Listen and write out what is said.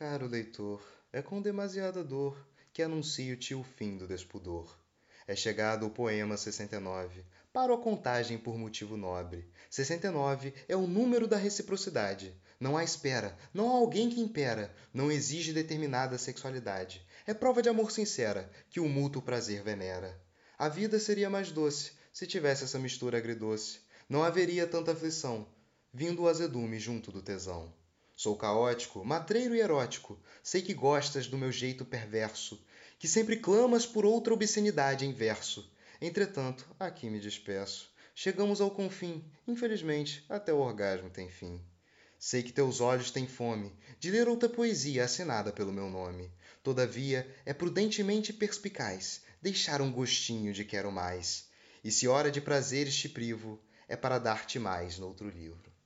Caro leitor, é com demasiada dor que anuncio-te o fim do despudor. É chegado o poema 69. Paro a contagem por motivo nobre. 69 é o número da reciprocidade. Não há espera, não há alguém que impera, não exige determinada sexualidade. É prova de amor sincera que o mútuo prazer venera. A vida seria mais doce se tivesse essa mistura agridoce. Não haveria tanta aflição, vindo o azedume junto do tesão. Sou caótico, matreiro e erótico. Sei que gostas do meu jeito perverso, que sempre clamas por outra obscenidade em verso. Entretanto, aqui me despeço. Chegamos ao confim, infelizmente, até o orgasmo tem fim. Sei que teus olhos têm fome de ler outra poesia assinada pelo meu nome. Todavia, é prudentemente perspicaz deixar um gostinho de quero mais. E se hora de prazeres te privo, é para dar-te mais noutro livro.